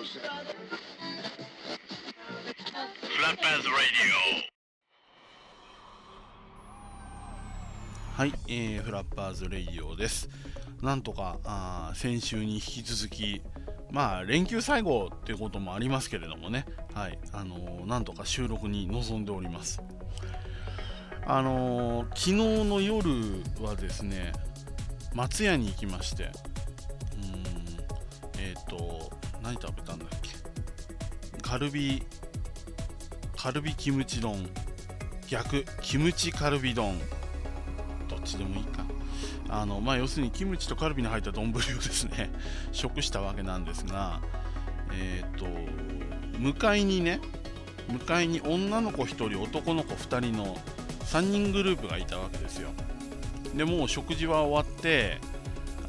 フラッパーズラデはい、えー、フラッパーズレイディオです。なんとかあ先週に引き続き、まあ、連休最後っていうこともありますけれどもね、はい、あのー、なんとか収録に臨んでおります。あのー、昨日の夜はですね、松屋に行きまして、うん、えっ、ー、と、何食べたんだっけ？カルビ、カルビキムチ丼、逆、キムチカルビ丼、どっちでもいいか。あのまあ、要するにキムチとカルビに入った丼をですね。食したわけなんですが、えっ、ー、と向かいにね向かいに女の子1人男の子2人の3人グループがいたわけですよ。でもう食事は終わって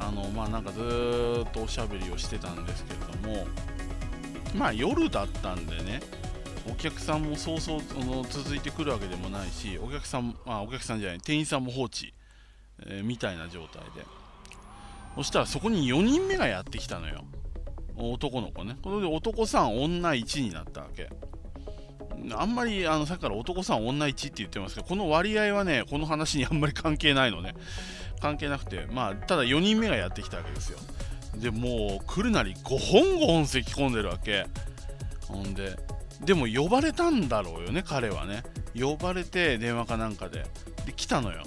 あのまあなんかずっとおしゃべりをしてたんですけどもまあ夜だったんでねお客さんもそうそう続いてくるわけでもないしお客さんまあお客さんじゃない店員さんも放置、えー、みたいな状態で。そしたらそこに4人目がやってきたのよ。男の子ね。これで男3女1になったわけ。あんまりあのさっきから男さん女1って言ってますけどこの割合はねこの話にあんまり関係ないのね。関係なくてまあただ4人目がやってきたわけですよ。でもう来るなり5本5本咳込んでるわけ。ほんででも呼ばれたんだろうよね彼はね。呼ばれて電話かなんかで。で来たのよ。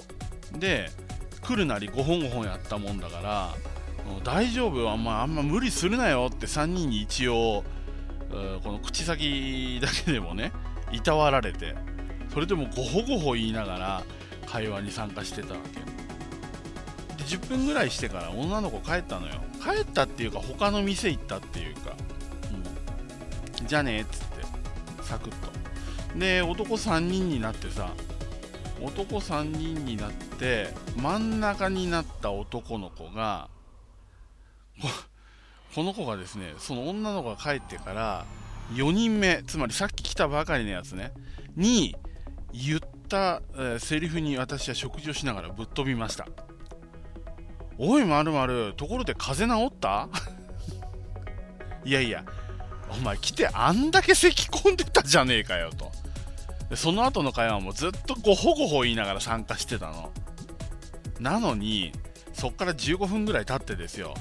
で来るなり5本5本やったもんだから大丈夫あんまあんま無理するなよって3人に一応この口先だけでもねいたわられて。それでもごほごほ言いながら会話に参加してたわけ。10分ぐらいしてから女の子帰ったのよ。帰ったっていうか他の店行ったっていうか、うん、じゃあねっつって。サクッと。で男3人になってさ男3人になって真ん中になった男の子がこの子がですねその女の子が帰ってから4人目つまりさっき来たばかりのやつねに言った、えー、セリフに私は食事をしながらぶっ飛びました。おいまるまるところで風邪治った？いやいやお前来てあんだけ咳込んでたじゃねえかよと。でその後の会話もずっとごほごほ言いながら参加してたの。なのにそっから15分ぐらい経ってですよ。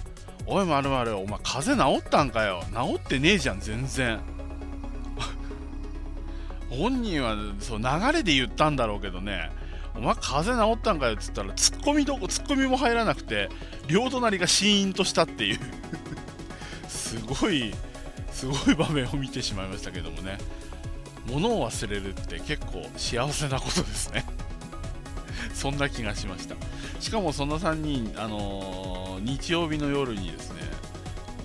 おいまるまるお前風邪治ったんかよ？治ってねえじゃん全然。本人はそう流れで言ったんだろうけどね。お前風邪治ったんかよっつったらツッコミどこツッコミも入らなくて両隣がシーンとしたっていう。すごいすごい場面を見てしまいましたけどもね。物を忘れるって結構幸せなことですね。そんな気がしました。しかもその3人、あのー、日曜日の夜にですね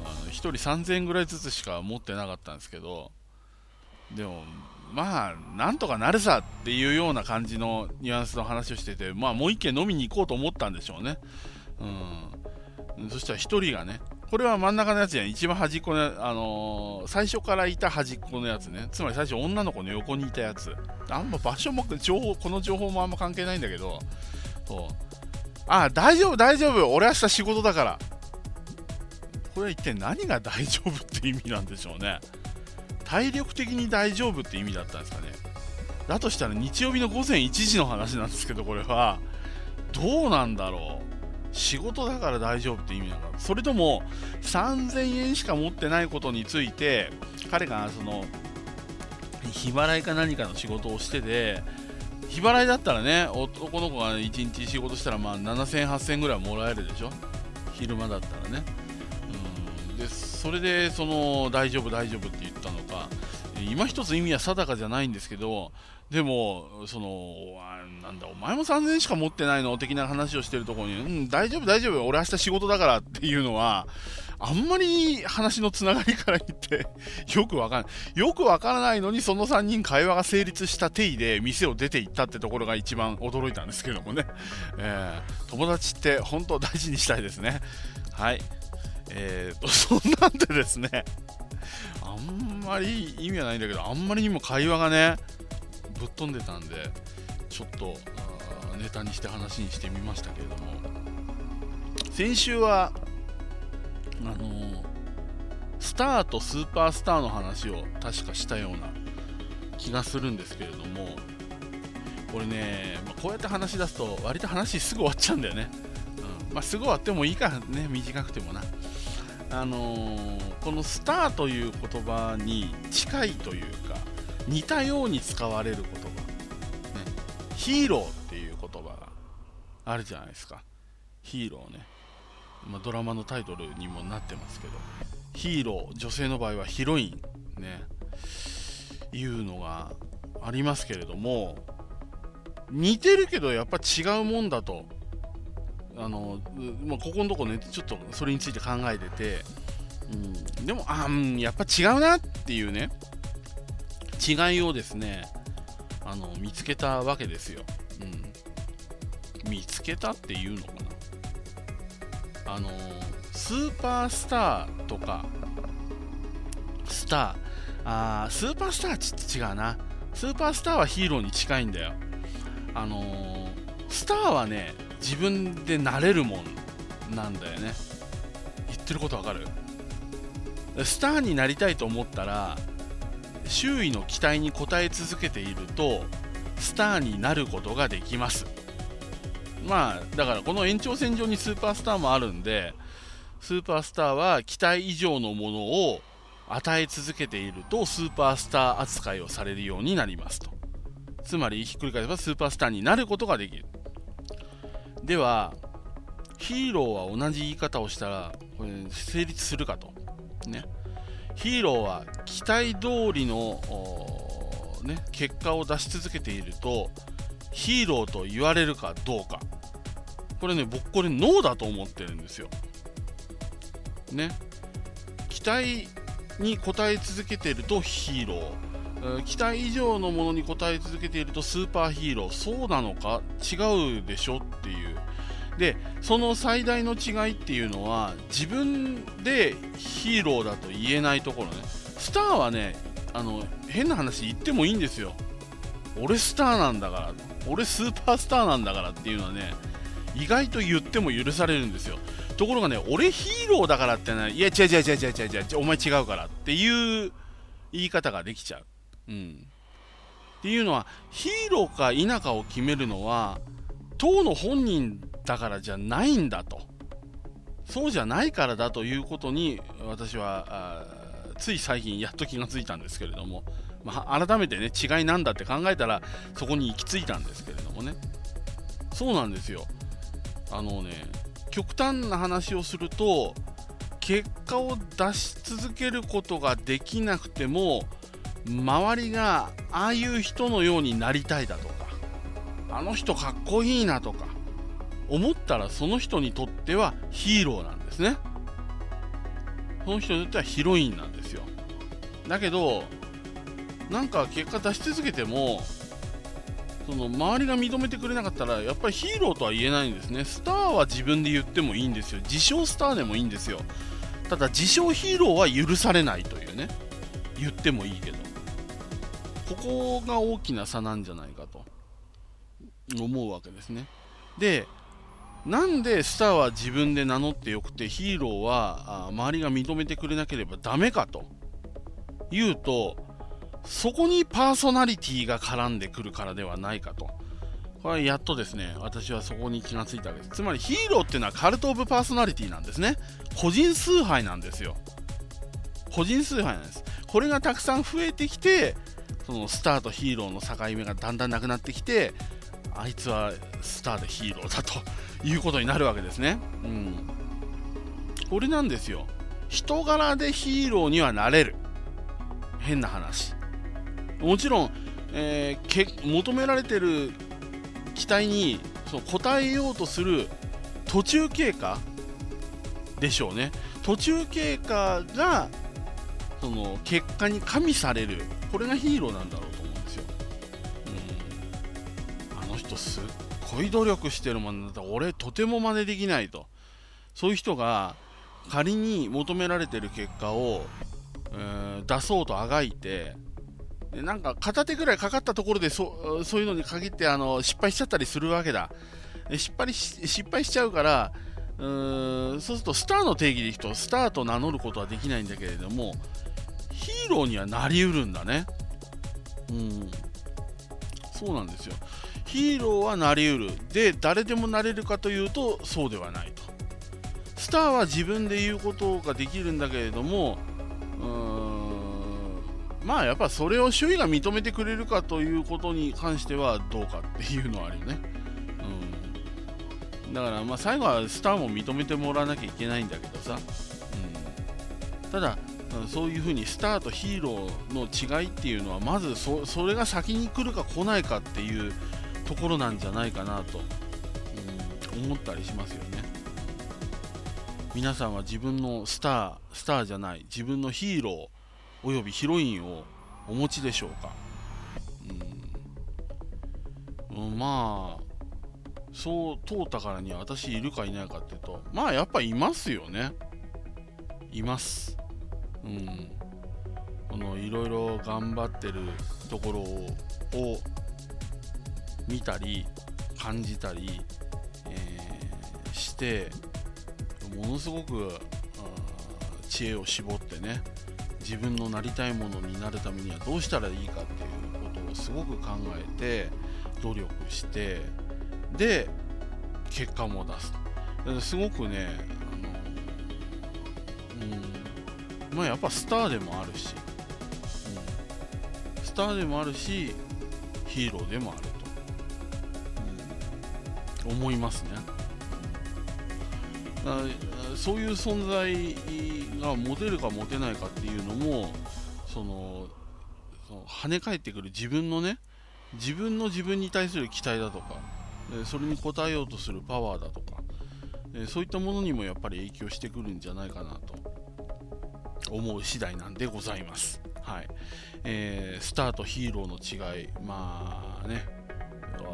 あの1人3000円ぐらいずつしか持ってなかったんですけどでもまあなんとかなるさっていうような感じのニュアンスの話をしててまあもう1軒飲みに行こうと思ったんでしょうね。うん。そしたら1人がねこれは真ん中のやつや一番端っこの、あのー、最初からいた端っこのやつね。つまり最初女の子の横にいたやつ。あんま場所も情報この情報もあんま関係ないんだけど。そう。あ大丈夫大丈夫。俺明日仕事だから。これは一体何が大丈夫って意味なんでしょうね。体力的に大丈夫って意味だったんですかね。だとしたら日曜日の午前1時の話なんですけどこれは。どうなんだろう。仕事だから大丈夫って意味なのか。それとも3000円しか持ってないことについて彼がその日払いか何かの仕事をしてて日払いだったらね男の子が1日仕事したらまあ7000円8000円ぐらいもらえるでしょ。昼間だったらね。でそれでその大丈夫大丈夫って言ったのか今一つ意味は定かじゃないんですけどでも、その、なんだ、お前も3000円しか持ってないの？的な話をしてるところに、うん、大丈夫、大丈夫、俺明日仕事だからっていうのは、あんまり話のつながりから言って、よくわかんない。よくわからないのに、その3人会話が成立した定位で店を出て行ったってところが一番驚いたんですけどもね。えー、友達って本当大事にしたいですね。はい。えーと、そんなんでですね、あんまり意味はないんだけど、あんまりにも会話がね、ぶっ飛んでたんでちょっとネタにして話にしてみましたけれども。先週はあのスターとスーパースターの話を確かしたような気がするんですけれども。これね、まあ、こうやって話し出すと割と話すぐ終わっちゃうんだよね、うん。まあ、すぐ終わってもいいからね短くてもな。あのー、このスターという言葉に近いというか似たように使われる言葉、ね、ヒーローっていう言葉があるじゃないですか。ヒーローね、まあ、ドラマのタイトルにもなってますけど。ヒーロー女性の場合はヒロインね。いうのがありますけれども似てるけどやっぱ違うもんだとあの、まあ、ここのとこねちょっとそれについて考えてて、うん、でもあんやっぱ違うなっていうね違いをですねあの見つけたわけですよ、うん、見つけたっていうのかな。あのスーパースターとかスターあースーパースターちょっと違うな。スーパースターはヒーローに近いんだよ。あのー、スターはね自分でなれるもんなんだよね。言ってることわかる？スターになりたいと思ったら周囲の期待に応え続けているとスターになることができます。まあだからこの延長線上にスーパースターもあるんでスーパースターは期待以上のものを与え続けているとスーパースター扱いをされるようになりますと。つまりひっくり返せばスーパースターになることができる。ではヒーローは同じ言い方をしたらこれ成立するかと。ね。ヒーローは期待通りの、ね、結果を出し続けているとヒーローと言われるかどうか。これね僕これノーだと思ってるんですよ。ね。期待に応え続けているとヒーロー。期待以上のものに応え続けているとスーパーヒーロー。そうなのか？違うでしょ？っでその最大の違いっていうのは自分でヒーローだと言えないところね。スターはねあの変な話言ってもいいんですよ。俺スターなんだから俺スーパースターなんだからっていうのはね意外と言っても許されるんですよ。ところがね俺ヒーローだからってねいや違う違う違う違う違う違うお前違うからっていう言い方ができちゃう。うん。っていうのはヒーローか否かを決めるのは当の本人だからじゃないんだと。そうじゃないからだということに私はつい最近やっと気がついたんですけれども、まあ、改めてね違いなんだって考えたらそこに行き着いたんですけれどもね。そうなんですよ。あのね極端な話をすると結果を出し続けることができなくても周りがああいう人のようになりたいだとかあの人かっこいいなとか思ったらその人にとってはヒーローなんですね。その人にとってはヒロインなんですよ。だけどなんか結果出し続けてもその周りが認めてくれなかったらやっぱりヒーローとは言えないんですね。スターは自分で言ってもいいんですよ。自称スターでもいいんですよ。ただ自称ヒーローは許されないというね。言ってもいいけど。ここが大きな差なんじゃないかと思うわけですね。でなんでスターは自分で名乗ってよくてヒーローは周りが認めてくれなければダメかと。いうとそこにパーソナリティが絡んでくるからではないかと。これやっとですね私はそこに気がついたわけです。つまりヒーローっていうのはカルト・オブ・パーソナリティなんですね。個人崇拝なんですよ。個人崇拝なんです。これがたくさん増えてきてそのスターとヒーローの境目がだんだんなくなってきてあいつはスターでヒーローだということになるわけですね。うん。これなんですよ。人柄でヒーローにはなれる。変な話。もちろん、えー、け求められてる期待にその応えようとする途中経過でしょうね。途中経過がその結果に加味される。これがヒーローなんだろううん。あの人すっごい努力してるもんだったら俺とても真似できないと。そういう人が仮に求められてる結果を、えー、出そうとあがいてでなんか片手ぐらいかかったところでそそういうのに限ってあの失敗しちゃったりするわけだ。失敗し失敗しちゃうからうーんそうするとスターの定義でいくとスターと名乗ることはできないんだけれどもヒーローにはなりうるんだね。うん。そうなんですよ。ヒーローはなりうる。で誰でもなれるかというとそうではないと。スターは自分で言うことができるんだけれどもうーんまあやっぱそれを周囲が認めてくれるかということに関してはどうかっていうのはあるよね、うん、だからまあ最後はスターも認めてもらわなきゃいけないんだけどさ、うん、ただそういうふうにスターとヒーローの違いっていうのはまずそそれが先に来るか来ないかっていうところなんじゃないかなと、うん、思ったりしますよね。皆さんは自分のスタースターじゃない自分のヒーローおよびヒロインをお持ちでしょうか、うん、まあそう通ったからには私いるかいないかっていうとまあやっぱいますよね。います。うん。このいろいろ頑張ってるところを見たり感じたり、えー、してものすごく知恵を絞ってね自分のなりたいものになるためにはどうしたらいいかっていうことをすごく考えて努力してで結果も出すすごくねあのうんまあやっぱスターでもあるし、うん、スターでもあるしヒーローでもある、思いますね。そういう存在が持てるか持てないかっていうのもそのその跳ね返ってくる自分のね自分の自分に対する期待だとかそれに応えようとするパワーだとかそういったものにもやっぱり影響してくるんじゃないかなと思う次第なんでございます。はい。えー、スターとヒーローの違い、まあね、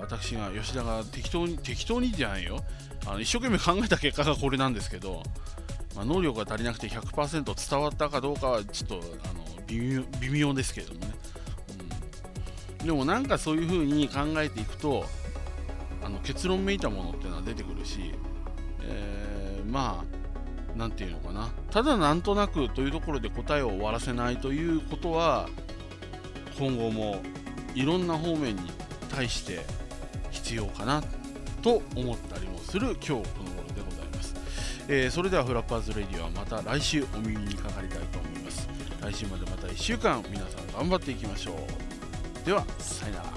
私が吉田が適当に適当にじゃないよ。あの一生懸命考えた結果がこれなんですけど、まあ、能力が足りなくて100%伝わったかどうかはちょっとあの微妙ですけどもね、うん、でもなんかそういう風に考えていくとあの結論めいたものっていうのは出てくるし、えー、まあ何て言うのかな。ただなんとなくというところで答えを終わらせないということは今後もいろんな方面に対して必要かなと思ったりもする今日この頃でございます、えー、それではフラッパーズレディはまた来週お耳にかかりたいと思います。来週までまた1週間皆さん頑張っていきましょう。ではさよなら。